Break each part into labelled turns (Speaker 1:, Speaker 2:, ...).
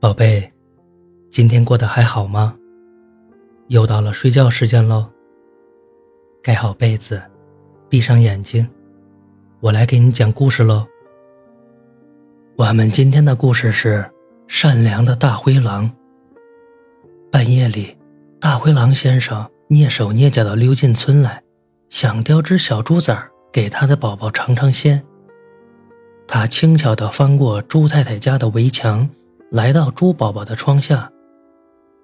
Speaker 1: 宝贝，今天过得还好吗？又到了睡觉时间喽。盖好被子，闭上眼睛，我来给你讲故事喽。我们今天的故事是善良的大灰狼。半夜里，大灰狼先生蹑手蹑脚地溜进村来，想叼只小猪崽儿给他的宝宝尝尝鲜。他轻巧地翻过猪太太家的围墙。来到猪宝宝的窗下，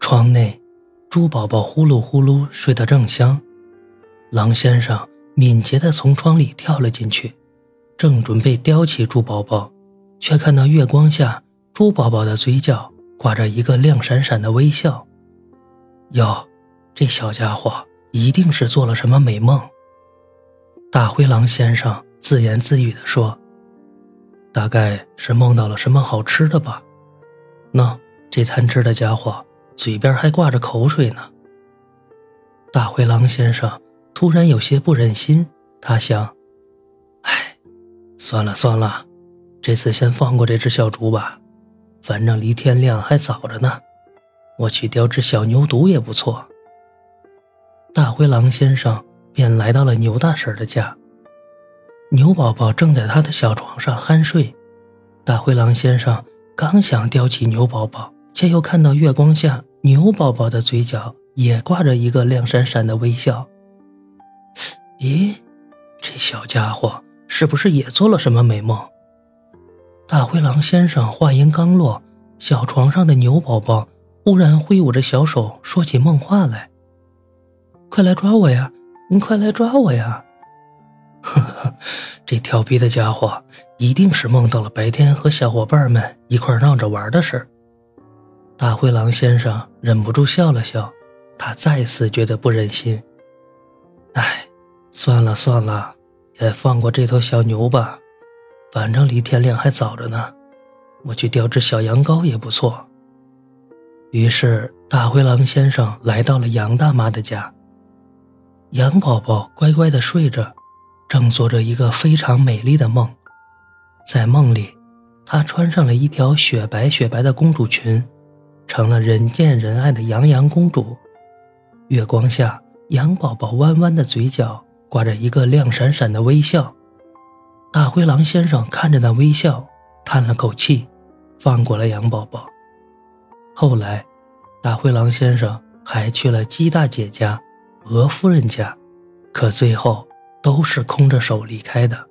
Speaker 1: 窗内，猪宝宝呼噜呼噜睡得正香。狼先生敏捷地从窗里跳了进去，正准备叼起猪宝宝，却看到月光下猪宝宝的嘴角挂着一个亮闪闪的微笑。哟，这小家伙一定是做了什么美梦。大灰狼先生自言自语地说：“大概是梦到了什么好吃的吧。”那这贪吃的家伙嘴边还挂着口水呢。大灰狼先生突然有些不忍心，他想：“哎，算了算了，这次先放过这只小猪吧，反正离天亮还早着呢。我去叼只小牛犊也不错。”大灰狼先生便来到了牛大婶的家。牛宝宝正在他的小床上酣睡，大灰狼先生。刚想叼起牛宝宝，却又看到月光下牛宝宝的嘴角也挂着一个亮闪闪的微笑。咦，这小家伙是不是也做了什么美梦？大灰狼先生话音刚落，小床上的牛宝宝忽然挥舞着小手，说起梦话来：“快来抓我呀！你快来抓我呀！”这调皮的家伙一定是梦到了白天和小伙伴们一块闹着玩的事大灰狼先生忍不住笑了笑，他再次觉得不忍心。哎，算了算了，也放过这头小牛吧，反正离天亮还早着呢。我去钓只小羊羔也不错。于是，大灰狼先生来到了羊大妈的家。羊宝宝乖乖地睡着。正做着一个非常美丽的梦，在梦里，她穿上了一条雪白雪白的公主裙，成了人见人爱的羊羊公主。月光下，羊宝宝弯弯的嘴角挂着一个亮闪闪的微笑。大灰狼先生看着那微笑，叹了口气，放过了羊宝宝。后来，大灰狼先生还去了鸡大姐家、鹅夫人家，可最后。都是空着手离开的，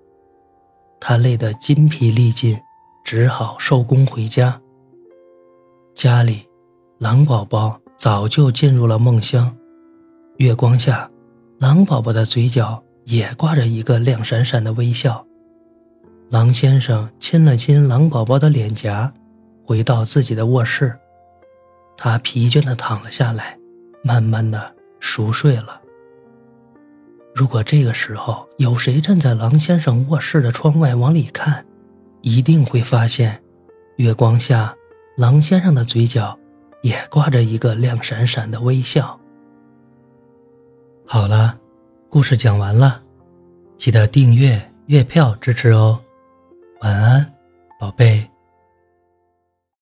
Speaker 1: 他累得筋疲力尽，只好收工回家。家里，狼宝宝早就进入了梦乡。月光下，狼宝宝的嘴角也挂着一个亮闪闪的微笑。狼先生亲了亲狼宝宝的脸颊，回到自己的卧室，他疲倦地躺了下来，慢慢地熟睡了。如果这个时候有谁站在狼先生卧室的窗外往里看，一定会发现，月光下，狼先生的嘴角也挂着一个亮闪闪的微笑。好了，故事讲完了，记得订阅、月票支持哦。晚安，宝贝。